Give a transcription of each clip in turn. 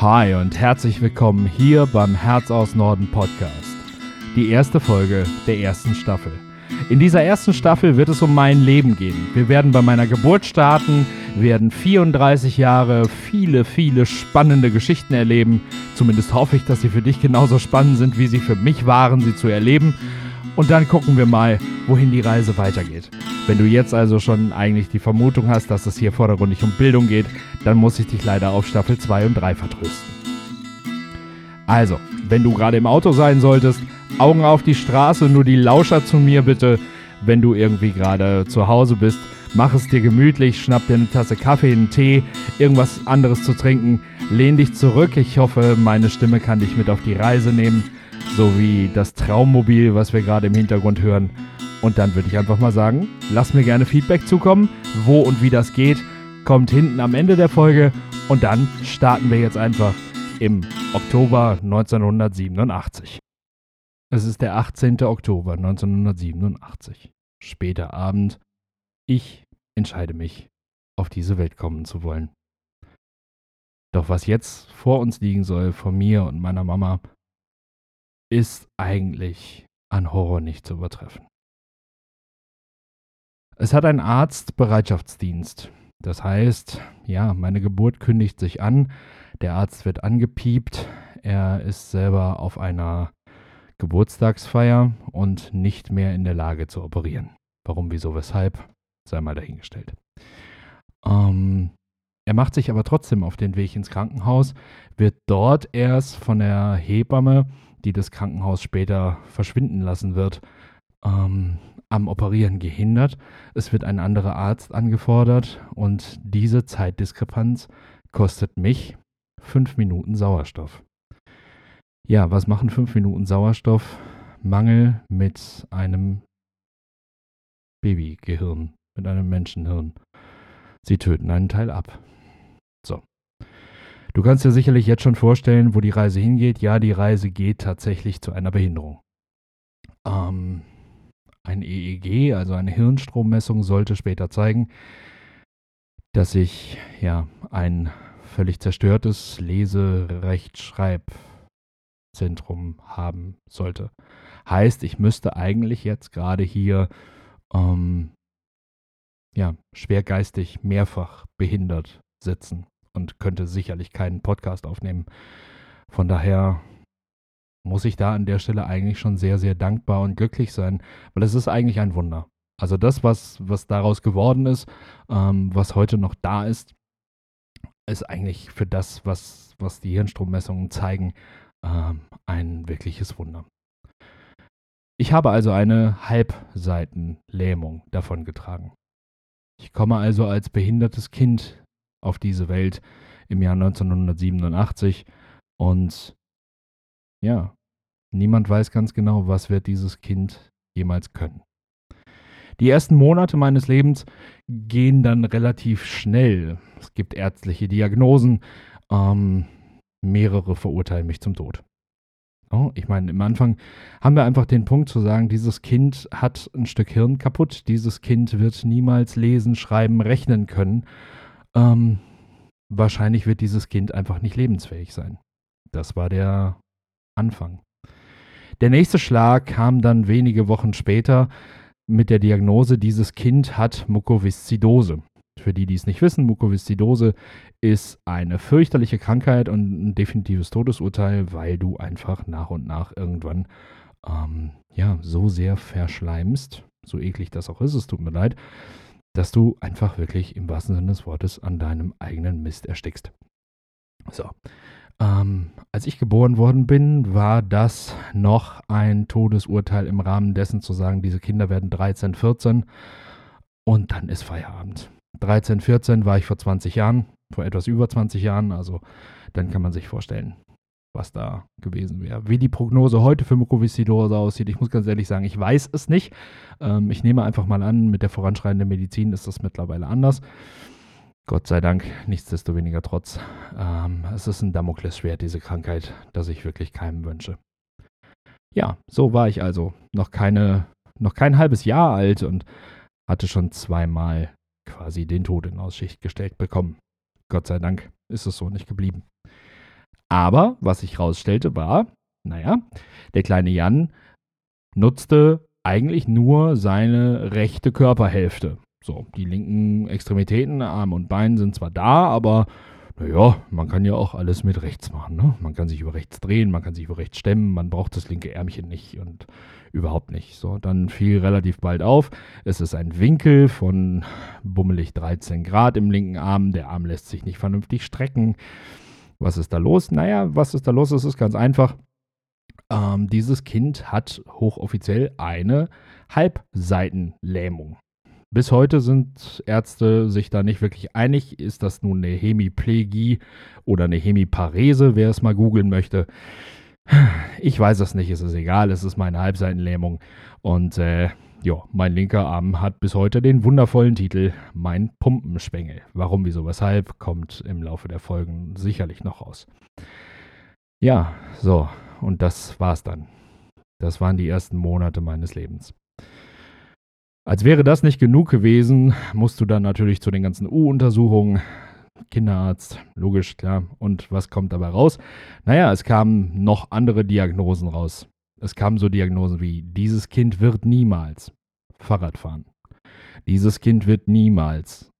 Hi und herzlich willkommen hier beim Herz aus Norden Podcast. Die erste Folge der ersten Staffel. In dieser ersten Staffel wird es um mein Leben gehen. Wir werden bei meiner Geburt starten, werden 34 Jahre viele, viele spannende Geschichten erleben. Zumindest hoffe ich, dass sie für dich genauso spannend sind, wie sie für mich waren, sie zu erleben. Und dann gucken wir mal, wohin die Reise weitergeht. Wenn du jetzt also schon eigentlich die Vermutung hast, dass es hier vordergründig um Bildung geht, dann muss ich dich leider auf Staffel 2 und 3 vertrösten. Also, wenn du gerade im Auto sein solltest, Augen auf die Straße, nur die Lauscher zu mir bitte. Wenn du irgendwie gerade zu Hause bist, mach es dir gemütlich, schnapp dir eine Tasse Kaffee, einen Tee, irgendwas anderes zu trinken. Lehn dich zurück. Ich hoffe, meine Stimme kann dich mit auf die Reise nehmen, so wie das Traummobil, was wir gerade im Hintergrund hören. Und dann würde ich einfach mal sagen, lass mir gerne Feedback zukommen, wo und wie das geht. Kommt hinten am Ende der Folge und dann starten wir jetzt einfach im Oktober 1987. Es ist der 18. Oktober 1987. Später Abend. Ich entscheide mich, auf diese Welt kommen zu wollen. Doch was jetzt vor uns liegen soll, von mir und meiner Mama, ist eigentlich an Horror nicht zu übertreffen. Es hat ein Arzt Bereitschaftsdienst. Das heißt, ja, meine Geburt kündigt sich an, der Arzt wird angepiept, er ist selber auf einer Geburtstagsfeier und nicht mehr in der Lage zu operieren. Warum, wieso, weshalb, sei mal dahingestellt. Ähm, er macht sich aber trotzdem auf den Weg ins Krankenhaus, wird dort erst von der Hebamme, die das Krankenhaus später verschwinden lassen wird, ähm, am Operieren gehindert. Es wird ein anderer Arzt angefordert und diese Zeitdiskrepanz kostet mich fünf Minuten Sauerstoff. Ja, was machen fünf Minuten Sauerstoff? Mangel mit einem Babygehirn, mit einem Menschenhirn. Sie töten einen Teil ab. So. Du kannst dir sicherlich jetzt schon vorstellen, wo die Reise hingeht. Ja, die Reise geht tatsächlich zu einer Behinderung. Ähm, ein EEG, also eine Hirnstrommessung, sollte später zeigen, dass ich ja ein völlig zerstörtes Lese-Rechtschreib- Zentrum haben sollte. Heißt, ich müsste eigentlich jetzt gerade hier ähm, ja, schwergeistig mehrfach behindert sitzen und könnte sicherlich keinen Podcast aufnehmen. Von daher muss ich da an der Stelle eigentlich schon sehr, sehr dankbar und glücklich sein, weil es ist eigentlich ein Wunder. Also das, was, was daraus geworden ist, ähm, was heute noch da ist, ist eigentlich für das, was, was die Hirnstrommessungen zeigen, ähm, ein wirkliches Wunder. Ich habe also eine Halbseitenlähmung davongetragen. Ich komme also als behindertes Kind auf diese Welt im Jahr 1987 und ja, niemand weiß ganz genau, was wird dieses Kind jemals können. Die ersten Monate meines Lebens gehen dann relativ schnell. Es gibt ärztliche Diagnosen. Ähm, mehrere verurteilen mich zum Tod. Oh, ich meine, am Anfang haben wir einfach den Punkt zu sagen, dieses Kind hat ein Stück Hirn kaputt, dieses Kind wird niemals lesen, schreiben, rechnen können. Ähm, wahrscheinlich wird dieses Kind einfach nicht lebensfähig sein. Das war der Anfang. Der nächste Schlag kam dann wenige Wochen später mit der Diagnose, dieses Kind hat Mukoviszidose. Für die, die es nicht wissen, Mukoviszidose ist eine fürchterliche Krankheit und ein definitives Todesurteil, weil du einfach nach und nach irgendwann ähm, ja, so sehr verschleimst, so eklig das auch ist, es tut mir leid, dass du einfach wirklich im wahrsten Sinne des Wortes an deinem eigenen Mist erstickst. So. Ähm, als ich geboren worden bin, war das noch ein Todesurteil im Rahmen dessen zu sagen, diese Kinder werden 13, 14 und dann ist Feierabend. 13, 14 war ich vor 20 Jahren, vor etwas über 20 Jahren. Also dann kann man sich vorstellen, was da gewesen wäre. Wie die Prognose heute für Mukoviszidose aussieht, ich muss ganz ehrlich sagen, ich weiß es nicht. Ähm, ich nehme einfach mal an, mit der voranschreitenden Medizin ist das mittlerweile anders. Gott sei Dank, nichtsdestoweniger trotz. Ähm, es ist ein Damoklesschwert, diese Krankheit, das ich wirklich keinem wünsche. Ja, so war ich also. Noch keine, noch kein halbes Jahr alt und hatte schon zweimal quasi den Tod in Aussicht gestellt bekommen. Gott sei Dank ist es so nicht geblieben. Aber was sich herausstellte, war, naja, der kleine Jan nutzte eigentlich nur seine rechte Körperhälfte. So, die linken Extremitäten, Arm und Bein sind zwar da, aber naja, man kann ja auch alles mit rechts machen. Ne? Man kann sich über rechts drehen, man kann sich über rechts stemmen, man braucht das linke Ärmchen nicht und überhaupt nicht. So, dann fiel relativ bald auf, es ist ein Winkel von bummelig 13 Grad im linken Arm. Der Arm lässt sich nicht vernünftig strecken. Was ist da los? Naja, was ist da los? Es ist ganz einfach. Ähm, dieses Kind hat hochoffiziell eine Halbseitenlähmung. Bis heute sind Ärzte sich da nicht wirklich einig. Ist das nun eine Hemiplegie oder eine Hemiparese, wer es mal googeln möchte? Ich weiß es nicht, es ist egal, es ist meine Halbseitenlähmung. Und äh, ja, mein linker Arm hat bis heute den wundervollen Titel Mein Pumpenschwengel. Warum, wieso, weshalb, kommt im Laufe der Folgen sicherlich noch raus. Ja, so, und das war's dann. Das waren die ersten Monate meines Lebens. Als wäre das nicht genug gewesen, musst du dann natürlich zu den ganzen U-Untersuchungen, Kinderarzt, logisch, klar. Und was kommt dabei raus? Naja, es kamen noch andere Diagnosen raus. Es kamen so Diagnosen wie, dieses Kind wird niemals Fahrrad fahren. Dieses Kind wird niemals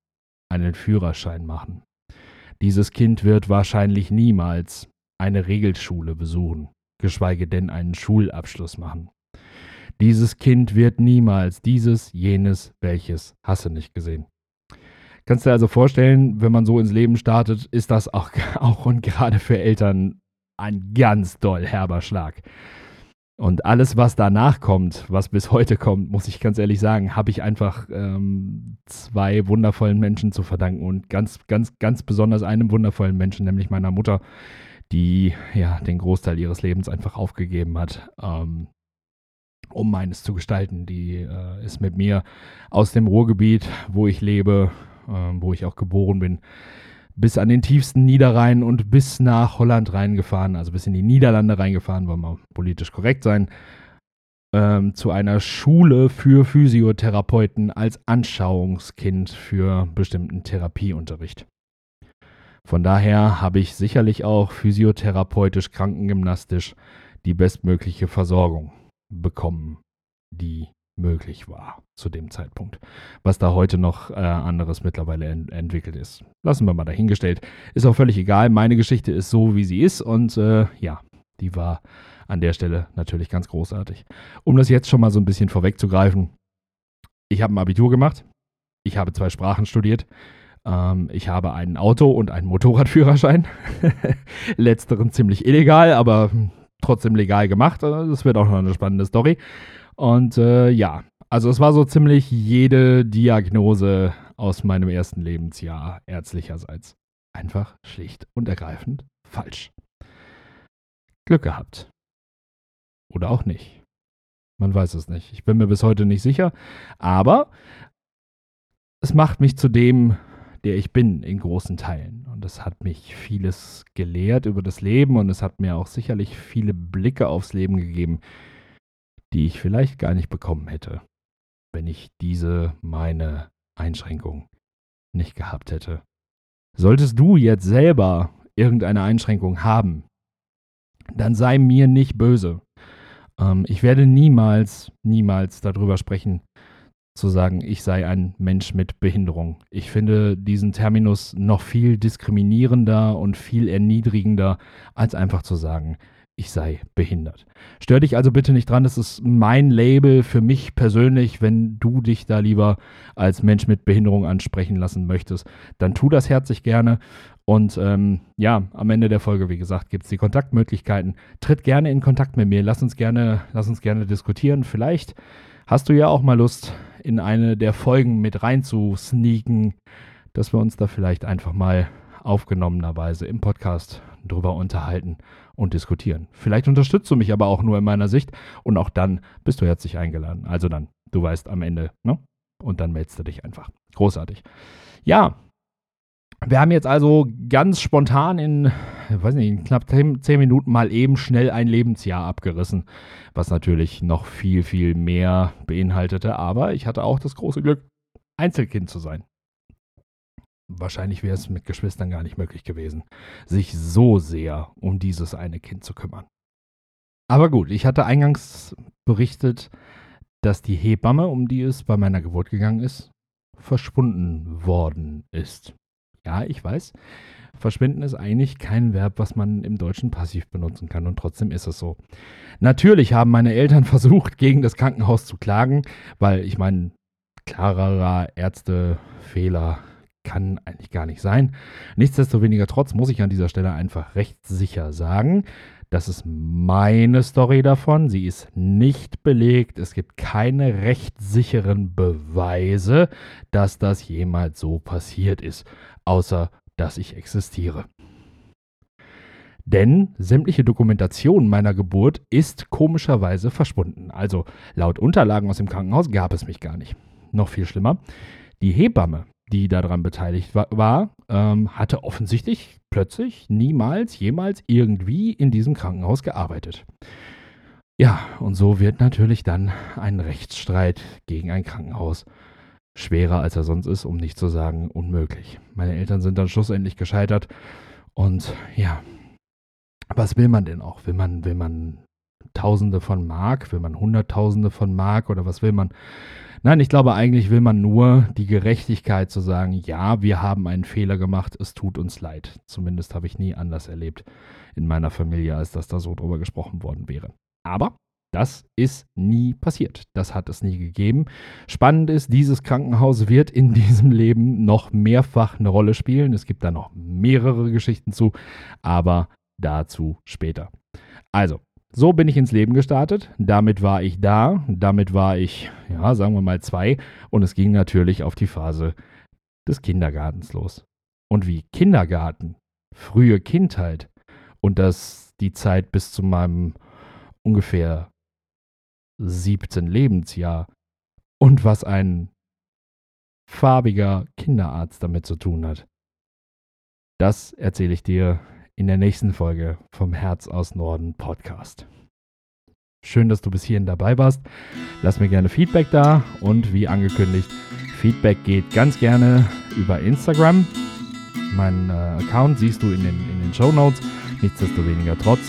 einen Führerschein machen. Dieses Kind wird wahrscheinlich niemals eine Regelschule besuchen, geschweige denn einen Schulabschluss machen. Dieses Kind wird niemals dieses, jenes, welches, hasse nicht gesehen. Kannst du dir also vorstellen, wenn man so ins Leben startet, ist das auch, auch und gerade für Eltern ein ganz doll herber Schlag. Und alles, was danach kommt, was bis heute kommt, muss ich ganz ehrlich sagen, habe ich einfach ähm, zwei wundervollen Menschen zu verdanken und ganz, ganz, ganz besonders einem wundervollen Menschen, nämlich meiner Mutter, die ja den Großteil ihres Lebens einfach aufgegeben hat, ähm, um meines zu gestalten. Die äh, ist mit mir aus dem Ruhrgebiet, wo ich lebe, äh, wo ich auch geboren bin, bis an den tiefsten Niederrhein und bis nach Holland reingefahren, also bis in die Niederlande reingefahren, wollen wir politisch korrekt sein, ähm, zu einer Schule für Physiotherapeuten als Anschauungskind für bestimmten Therapieunterricht. Von daher habe ich sicherlich auch physiotherapeutisch, krankengymnastisch die bestmögliche Versorgung bekommen, die möglich war zu dem Zeitpunkt. Was da heute noch äh, anderes mittlerweile en entwickelt ist. Lassen wir mal dahingestellt. Ist auch völlig egal. Meine Geschichte ist so, wie sie ist. Und äh, ja, die war an der Stelle natürlich ganz großartig. Um das jetzt schon mal so ein bisschen vorwegzugreifen. Ich habe ein Abitur gemacht. Ich habe zwei Sprachen studiert. Ähm, ich habe ein Auto und einen Motorradführerschein. Letzteren ziemlich illegal, aber trotzdem legal gemacht. Das wird auch noch eine spannende Story. Und äh, ja, also es war so ziemlich jede Diagnose aus meinem ersten Lebensjahr ärztlicherseits. Einfach schlicht und ergreifend falsch. Glück gehabt. Oder auch nicht. Man weiß es nicht. Ich bin mir bis heute nicht sicher. Aber es macht mich zu dem, der ich bin, in großen Teilen. Und es hat mich vieles gelehrt über das Leben und es hat mir auch sicherlich viele Blicke aufs Leben gegeben, die ich vielleicht gar nicht bekommen hätte, wenn ich diese meine Einschränkung nicht gehabt hätte. Solltest du jetzt selber irgendeine Einschränkung haben, dann sei mir nicht böse. Ähm, ich werde niemals, niemals darüber sprechen, zu sagen, ich sei ein Mensch mit Behinderung. Ich finde diesen Terminus noch viel diskriminierender und viel erniedrigender, als einfach zu sagen, ich sei behindert. Stör dich also bitte nicht dran, das ist mein Label für mich persönlich. Wenn du dich da lieber als Mensch mit Behinderung ansprechen lassen möchtest, dann tu das herzlich gerne. Und ähm, ja, am Ende der Folge, wie gesagt, gibt es die Kontaktmöglichkeiten. Tritt gerne in Kontakt mit mir, lass uns gerne, lass uns gerne diskutieren. Vielleicht hast du ja auch mal Lust, in eine der Folgen mit rein zu sneaken, dass wir uns da vielleicht einfach mal aufgenommenerweise im Podcast drüber unterhalten und diskutieren. Vielleicht unterstützt du mich aber auch nur in meiner Sicht und auch dann bist du herzlich eingeladen. Also dann, du weißt am Ende, ne? Und dann meldest du dich einfach. Großartig. Ja, wir haben jetzt also ganz spontan in, weiß nicht, in knapp zehn Minuten mal eben schnell ein Lebensjahr abgerissen, was natürlich noch viel, viel mehr beinhaltete. Aber ich hatte auch das große Glück, Einzelkind zu sein. wahrscheinlich wäre es mit Geschwistern gar nicht möglich gewesen, sich so sehr um dieses eine Kind zu kümmern. Aber gut, ich hatte eingangs berichtet, dass die Hebamme, um die es bei meiner Geburt gegangen ist, verschwunden worden ist. Ja, ich weiß, verschwinden ist eigentlich kein Verb, was man im Deutschen passiv benutzen kann und trotzdem ist es so. Natürlich haben meine Eltern versucht, gegen das Krankenhaus zu klagen, weil ich meine, klarerer Ärztefehler kann eigentlich gar nicht sein. Nichtsdestoweniger trotz muss ich an dieser Stelle einfach recht sicher sagen, das ist meine Story davon. Sie ist nicht belegt. Es gibt keine rechtssicheren Beweise, dass das jemals so passiert ist, außer dass ich existiere. Denn sämtliche Dokumentation meiner Geburt ist komischerweise verschwunden. Also laut Unterlagen aus dem Krankenhaus gab es mich gar nicht. Noch viel schlimmer, die Hebamme, die daran beteiligt war, ähm, hatte offensichtlich plötzlich niemals, jemals irgendwie in diesem Krankenhaus gearbeitet. Ja, und so wird natürlich dann ein Rechtsstreit gegen ein Krankenhaus schwerer, als er sonst ist, um nicht zu sagen unmöglich. Meine Eltern sind dann schlussendlich gescheitert und ja, was will man denn auch? Will man, will man Tausende von Mark? Will man Hunderttausende von Mark oder was will man? Nein, ich glaube, eigentlich will man nur die Gerechtigkeit zu sagen, ja, wir haben einen Fehler gemacht, es tut uns leid. Zumindest habe ich nie anders erlebt in meiner Familie, als dass da so drüber gesprochen worden wäre. Aber das ist nie passiert. Das hat es nie gegeben. Spannend ist, dieses Krankenhaus wird in diesem Leben noch mehrfach eine Rolle spielen. Es gibt da noch mehrere Geschichten zu, aber dazu später. Also, so bin ich ins Leben gestartet. Damit war ich da. Damit war ich, ja, sagen wir mal zwei. Und es ging natürlich auf die Phase des Kindergartens los. Und wie Kindergarten, frühe Kindheit und das die Zeit bis zu meinem ungefähr 17 Lebensjahr und was ein farbiger Kinderarzt damit zu tun hat. Das erzähle ich dir in der nächsten Folge vom Herz aus Norden Podcast. Schön, dass du bis hierhin dabei warst. Lass mir gerne Feedback da und wie angekündigt, Feedback geht ganz gerne über Instagram. Meinen äh, Account siehst du in den, in den Show Notes. Nichtsdestoweniger trotz.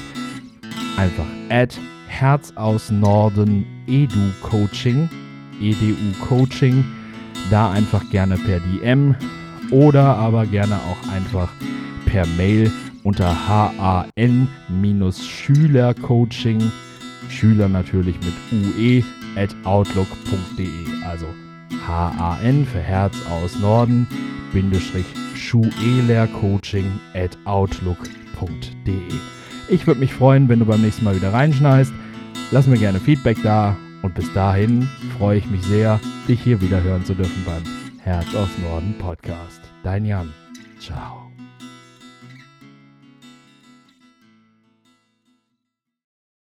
Einfach at Herz aus Norden Edu Coaching. EDU Coaching. Da einfach gerne per DM oder aber gerne auch einfach per Mail unter han-schülercoaching, Schüler natürlich mit ue, at outlook.de. Also han für Herz aus Norden, Bindestrich schuelercoaching at outlook.de. Ich würde mich freuen, wenn du beim nächsten Mal wieder reinschneist. Lass mir gerne Feedback da und bis dahin freue ich mich sehr, dich hier wieder hören zu dürfen beim Herz aus Norden Podcast. Dein Jan. Ciao.